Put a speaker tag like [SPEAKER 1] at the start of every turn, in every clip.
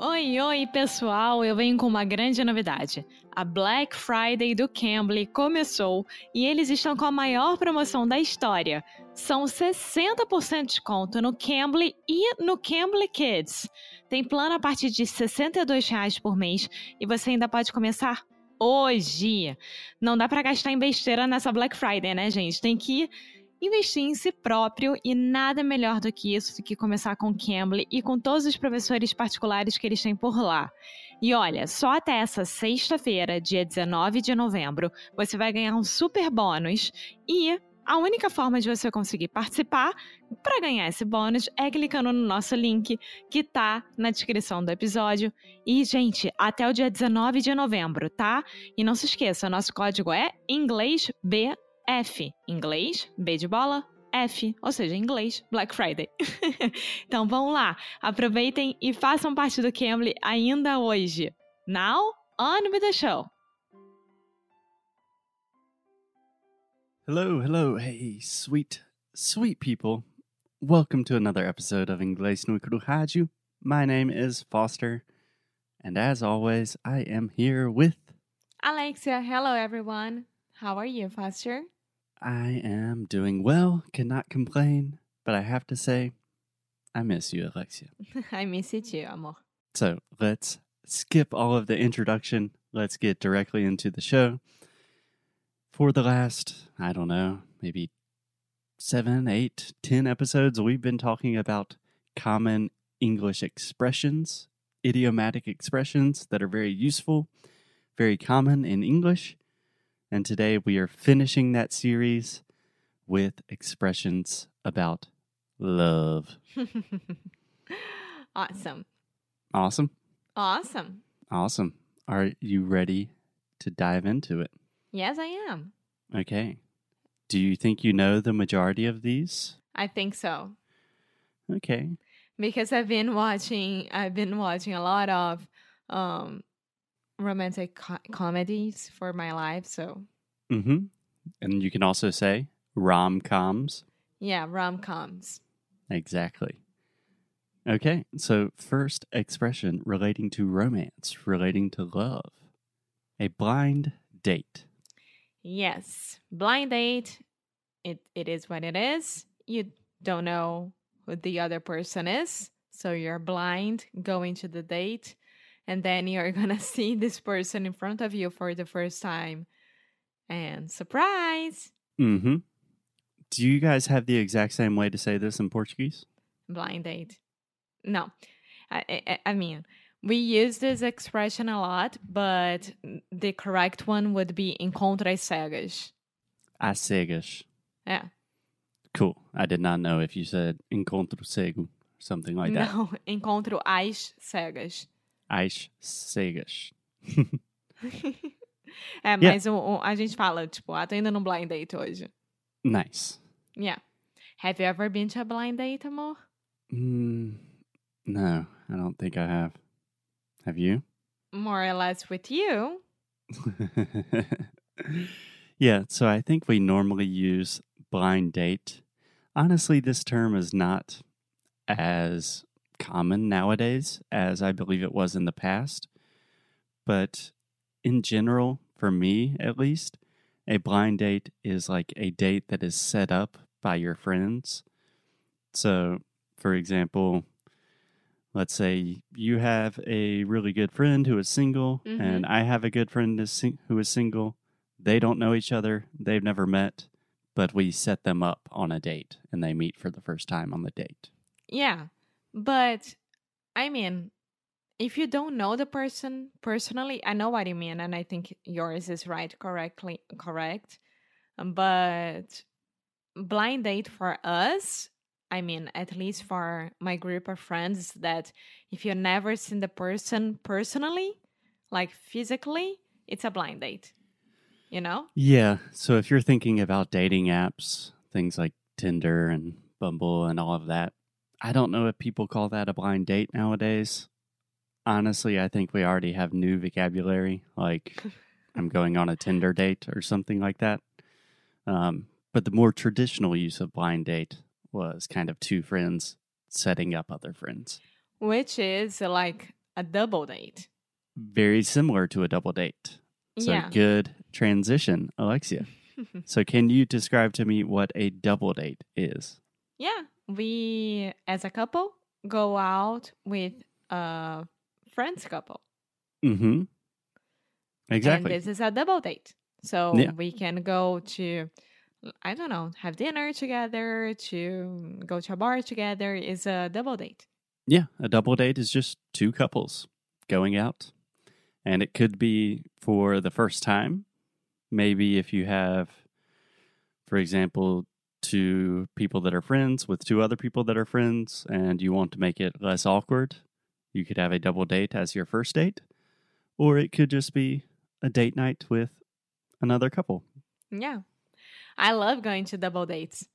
[SPEAKER 1] Oi, oi, pessoal! Eu venho com uma grande novidade. A Black Friday do Cambly começou e eles estão com a maior promoção da história. São 60% de desconto no Cambly e no Cambly Kids. Tem plano a partir de R$ 62,00 por mês e você ainda pode começar hoje. Não dá para gastar em besteira nessa Black Friday, né, gente? Tem que ir investir em si próprio e nada melhor do que isso do que começar com Cambly e com todos os professores particulares que eles têm por lá. E olha, só até essa sexta-feira, dia 19 de novembro, você vai ganhar um super bônus e a única forma de você conseguir participar para ganhar esse bônus é clicando no nosso link que tá na descrição do episódio. E, gente, até o dia 19 de novembro, tá? E não se esqueça, nosso código é inglêsb F, inglês, B de bola, F, ou seja, inglês, Black Friday. então vamos lá, aproveitem e façam parte do Cambly ainda hoje. Now, on with the show!
[SPEAKER 2] Hello, hello, hey, sweet, sweet people. Welcome to another episode of Inglês no Rádio. My name is Foster, and as always, I am here with
[SPEAKER 1] Alexia. Hello, everyone. How are you, Foster?
[SPEAKER 2] I am doing well, cannot complain, but I have to say, I miss you, Alexia.
[SPEAKER 1] I miss you too, amor.
[SPEAKER 2] So let's skip all of the introduction. Let's get directly into the show. For the last, I don't know, maybe seven, eight, ten episodes, we've been talking about common English expressions, idiomatic expressions that are very useful, very common in English. And today we are finishing that series with expressions about love.
[SPEAKER 1] awesome.
[SPEAKER 2] Awesome.
[SPEAKER 1] Awesome.
[SPEAKER 2] Awesome. Are you ready to dive into it?
[SPEAKER 1] Yes, I am.
[SPEAKER 2] Okay. Do you think you know the majority of these?
[SPEAKER 1] I think so.
[SPEAKER 2] Okay.
[SPEAKER 1] Because I've been watching I've been watching a lot of um romantic co- comedies for my life. So,
[SPEAKER 2] mm-hmm. And you can also say rom coms.
[SPEAKER 1] Yeah, rom coms.
[SPEAKER 2] Exactly. Okay, so first expression relating to romance, relating to love. A blind date.
[SPEAKER 1] Yes, blind date. It it is what it is. You don't know who the other person is, so you're blind going to the date and then you're gonna see this person in front of you for the first time. And surprise!
[SPEAKER 2] Mm-hmm. Do you guys have the exact same way to say this in portuguese?
[SPEAKER 1] Blind date. No. I, I, I mean we use this expression a lot but the correct one would be encontre cegas.
[SPEAKER 2] A cegas.
[SPEAKER 1] Yeah.
[SPEAKER 2] Cool. I did not know if you said encontro cego something like that.
[SPEAKER 1] No encontro as cegas
[SPEAKER 2] as cegas.
[SPEAKER 1] é, mas yeah. o, o, a gente fala, tipo, ah, tô indo num blind date hoje.
[SPEAKER 2] Nice.
[SPEAKER 1] Yeah. Have you ever been to a blind date, amor?
[SPEAKER 2] Mm, no, I don't think I have. Have you?
[SPEAKER 1] More or less with you.
[SPEAKER 2] yeah, so I think we normally use blind date. Honestly, this term is not as common nowadays as I believe it was in the past. But in general, for me at least, a blind date is like a date that is set up by your friends. So, for example, let's say you have a really good friend who is single, mm-hmm. and I have a good friend who is single. They don't know each other, they've never met, but we set them up on a date and they meet for the first time on the date.
[SPEAKER 1] Yeah. But I mean, if you don't know the person personally, I know what you mean, and I think yours is right, correctly correct. But blind date for us, I mean, at least for my group of friends, that if you've never seen the person personally, like physically, it's a blind date. You know?
[SPEAKER 2] Yeah. So if you're thinking about dating apps, things like Tinder and Bumble and all of that, I don't know if people call that a blind date nowadays. Honestly, I think we already have new vocabulary, like I'm going on a Tinder date or something like that. Um, but the more traditional use of blind date was kind of two friends setting up other friends.
[SPEAKER 1] Which is like a double date.
[SPEAKER 2] Very similar to a double date. So
[SPEAKER 1] yeah.
[SPEAKER 2] good transition, Alexia. so can you describe to me what a double date is?
[SPEAKER 1] yeah. We, as a couple, go out with a friends couple.
[SPEAKER 2] Mm-hmm. Exactly.
[SPEAKER 1] And this is a double date. So
[SPEAKER 2] Yeah.
[SPEAKER 1] we can go to, I don't know, have dinner together, to go to a bar together. Is a double date.
[SPEAKER 2] Yeah, a double date is just two couples going out. And it could be for the first time. Maybe if you have, for example, two people that are friends with two other people that are friends and you want to make it less awkward, you could have a double date as your first date. Or it could just be a date night with another couple.
[SPEAKER 1] Yeah. I love going to double dates.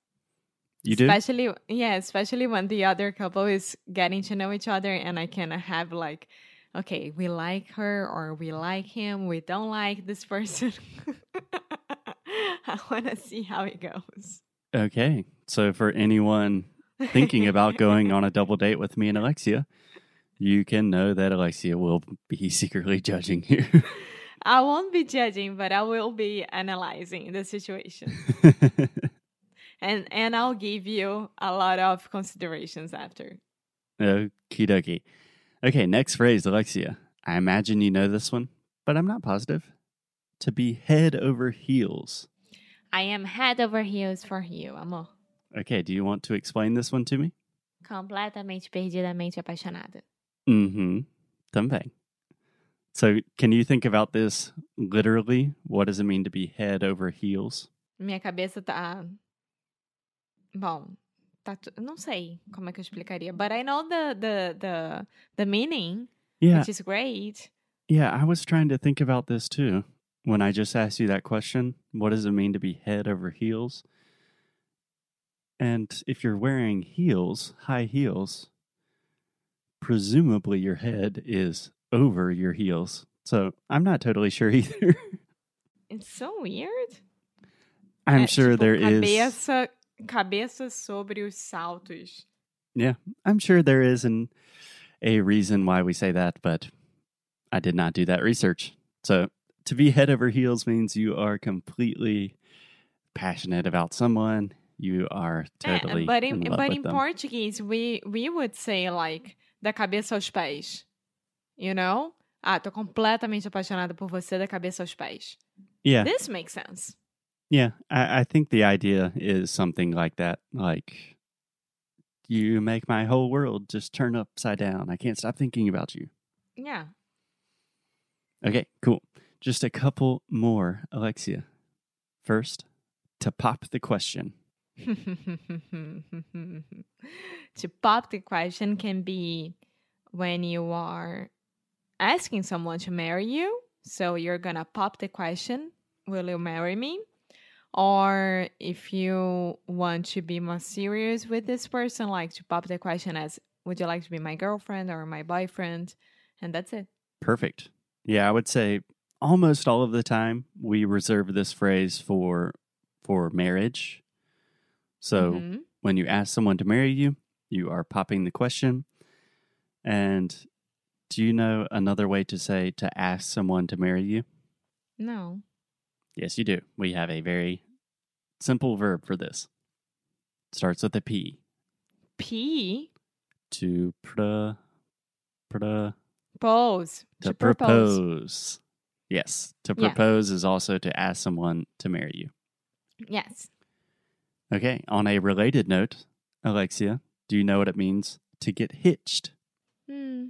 [SPEAKER 2] You do?
[SPEAKER 1] especially yeah especially when the other couple is getting to know each other and i can have like okay we like her or we like him we don't like this person i want to see how it goes
[SPEAKER 2] Okay. So for anyone thinking about going on a double date with me and Alexia, you can know that Alexia will be secretly judging you.
[SPEAKER 1] i won't be judging but i will be analyzing the situation and and i'll give you a lot of considerations after
[SPEAKER 2] Okie dokie. Okay, next phrase, Alexia. I imagine you know this one, but I'm not positive. To be head over heels.
[SPEAKER 1] I am head over heels for you amor
[SPEAKER 2] Okay, do you want to explain this one to me?
[SPEAKER 1] completamente perdidamente apaixonada
[SPEAKER 2] Mm-hmm. Também. So can you think about this literally? What does it mean to be head over heels?
[SPEAKER 1] Minha cabeça tá. Bom, tá. Não sei como é que eu explicaria. But I know the the the the meaning,
[SPEAKER 2] Yeah.
[SPEAKER 1] which is great.
[SPEAKER 2] Yeah, I was trying to think about this too when I just asked you that question. What does it mean to be head over heels? And if you're wearing heels, high heels, presumably your head is over your heels. So I'm not totally sure either.
[SPEAKER 1] It's so weird.
[SPEAKER 2] I'm
[SPEAKER 1] É,
[SPEAKER 2] sure
[SPEAKER 1] tipo,
[SPEAKER 2] there is.
[SPEAKER 1] cabeça, Cabeça sobre os saltos.
[SPEAKER 2] Yeah, I'm sure there is an a reason why we say that, but I did not do that research. So to be head over heels means you are completely passionate about someone. You are
[SPEAKER 1] É,
[SPEAKER 2] totally
[SPEAKER 1] but in,
[SPEAKER 2] in
[SPEAKER 1] but in
[SPEAKER 2] them.
[SPEAKER 1] Portuguese, we we would say like da cabeça aos pés. You know? Ah, tô completamente apaixonada por você da cabeça aos pés.
[SPEAKER 2] yeah,
[SPEAKER 1] This makes sense.
[SPEAKER 2] yeah. I, I think the idea is something like that. Like you make my whole world just turn upside down. I can't stop thinking about you.
[SPEAKER 1] Yeah.
[SPEAKER 2] Okay, cool. Just a couple more, Alexia. First, to pop the question.
[SPEAKER 1] to pop the question can be when you are asking someone to marry you. So you're gonna pop the question, Will you marry me? Or if you want to be more serious with this person, like to pop the question as, Would you like to be my girlfriend or my boyfriend? And that's it.
[SPEAKER 2] Perfect. Yeah, I would say almost all of the time we reserve this phrase for for marriage. So
[SPEAKER 1] Mhm.
[SPEAKER 2] when you ask someone to marry you, you are popping the question. And do you know another way to say to ask someone to marry you?
[SPEAKER 1] no.
[SPEAKER 2] Yes, you do. We have a very simple verb for this. Starts with a P.
[SPEAKER 1] P.
[SPEAKER 2] To pra, pra,
[SPEAKER 1] Pose.
[SPEAKER 2] to,
[SPEAKER 1] propose.
[SPEAKER 2] propose. Yes, to
[SPEAKER 1] Yeah.
[SPEAKER 2] propose is also to ask someone to marry you.
[SPEAKER 1] Yes.
[SPEAKER 2] Okay, on a related note, Alexia, do you know what it means to get hitched?
[SPEAKER 1] Hmm.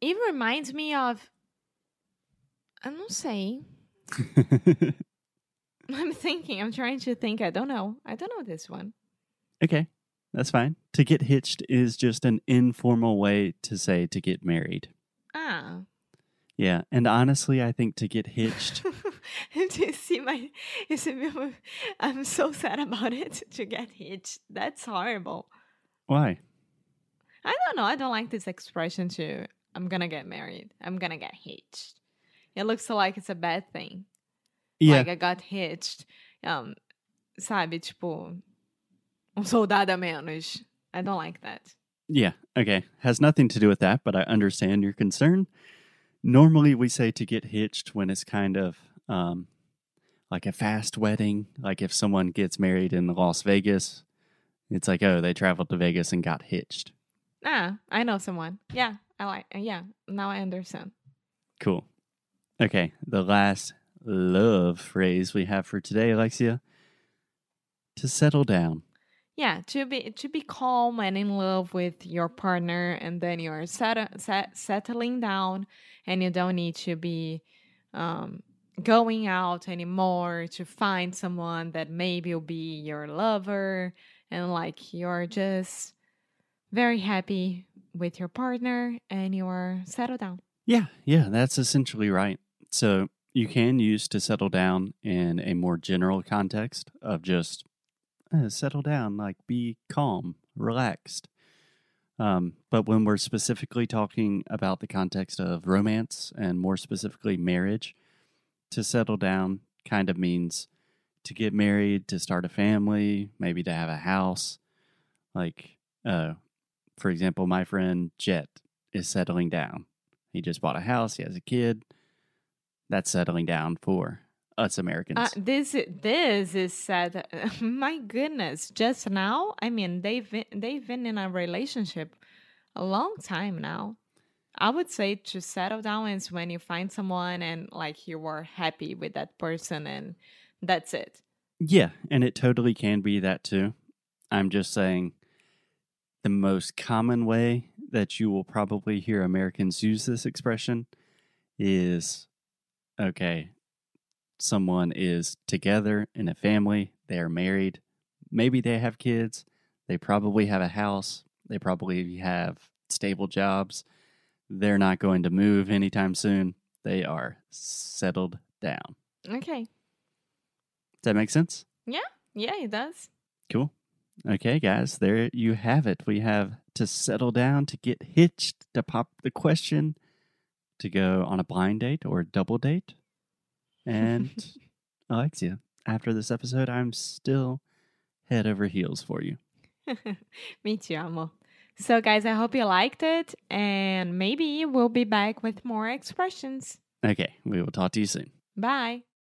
[SPEAKER 1] It reminds me of. I'm not saying. I'm thinking. I'm trying to think. I don't know. I don't know this one.
[SPEAKER 2] okay, that's fine. To get hitched is just an informal way to say to get married.
[SPEAKER 1] Ah.
[SPEAKER 2] Yeah, and honestly, I think to get hitched,
[SPEAKER 1] Do you see my? You see me? I'm so sad about it to get hitched. That's horrible.
[SPEAKER 2] why?
[SPEAKER 1] I don't know. I don't like this expression to. I'm gonna get married. I'm gonna get hitched. It looks like it's a bad thing.
[SPEAKER 2] Yeah,
[SPEAKER 1] Like I got hitched. Um, sabe, tipo, um soldado a menos. I don't like that.
[SPEAKER 2] Yeah, okay. Has nothing to do with that, but I understand your concern. Normally, we say to get hitched when it's kind of um, like a fast wedding. Like if someone gets married in Las Vegas, it's like, oh, they traveled to Vegas and got hitched.
[SPEAKER 1] Ah, I know someone. Yeah, I like. Yeah, now I understand.
[SPEAKER 2] Cool. Okay, the last love phrase we have for today, Alexia, to settle down.
[SPEAKER 1] Yeah, to be to be calm and in love with your partner, and then you're set, set, settling down, and you don't need to be um, going out anymore to find someone that maybe will be your lover, and like you're just very happy with your partner, and you're settled down.
[SPEAKER 2] Yeah, yeah, that's essentially right. So you can use to settle down in a more general context of just uh, settle down, like be calm, relaxed. Um, but when we're specifically talking about the context of romance and more specifically marriage, to settle down kind of means to get married, to start a family, maybe to have a house. Like, uh, for example, my friend Jet is settling down. He just bought a house, he has a kid. That's settling down for us Americans.
[SPEAKER 1] Uh, this this is sad. My goodness! Just now, I mean, they've been, they've been in a relationship a long time now. I would say to settle down is when you find someone and like you are happy with that person and that's it.
[SPEAKER 2] Yeah, and it totally can be that too. I'm just saying the most common way that you will probably hear Americans use this expression is okay, someone is together in a family, they are married, maybe they have kids, they probably have a house, they probably have stable jobs. They're not going to move anytime soon. They are settled down.
[SPEAKER 1] Okay.
[SPEAKER 2] Does that make sense?
[SPEAKER 1] Yeah. Yeah, it does.
[SPEAKER 2] Cool. Okay, guys, there you have it. We have to settle down, to get hitched, to pop the question, to go on a blind date or a double date, and Alexia, after this episode, I'm still head over heels for you.
[SPEAKER 1] Me too, amo. So, guys, I hope you liked it, and maybe we'll be back with more expressions.
[SPEAKER 2] Okay, we will talk to you soon.
[SPEAKER 1] Bye.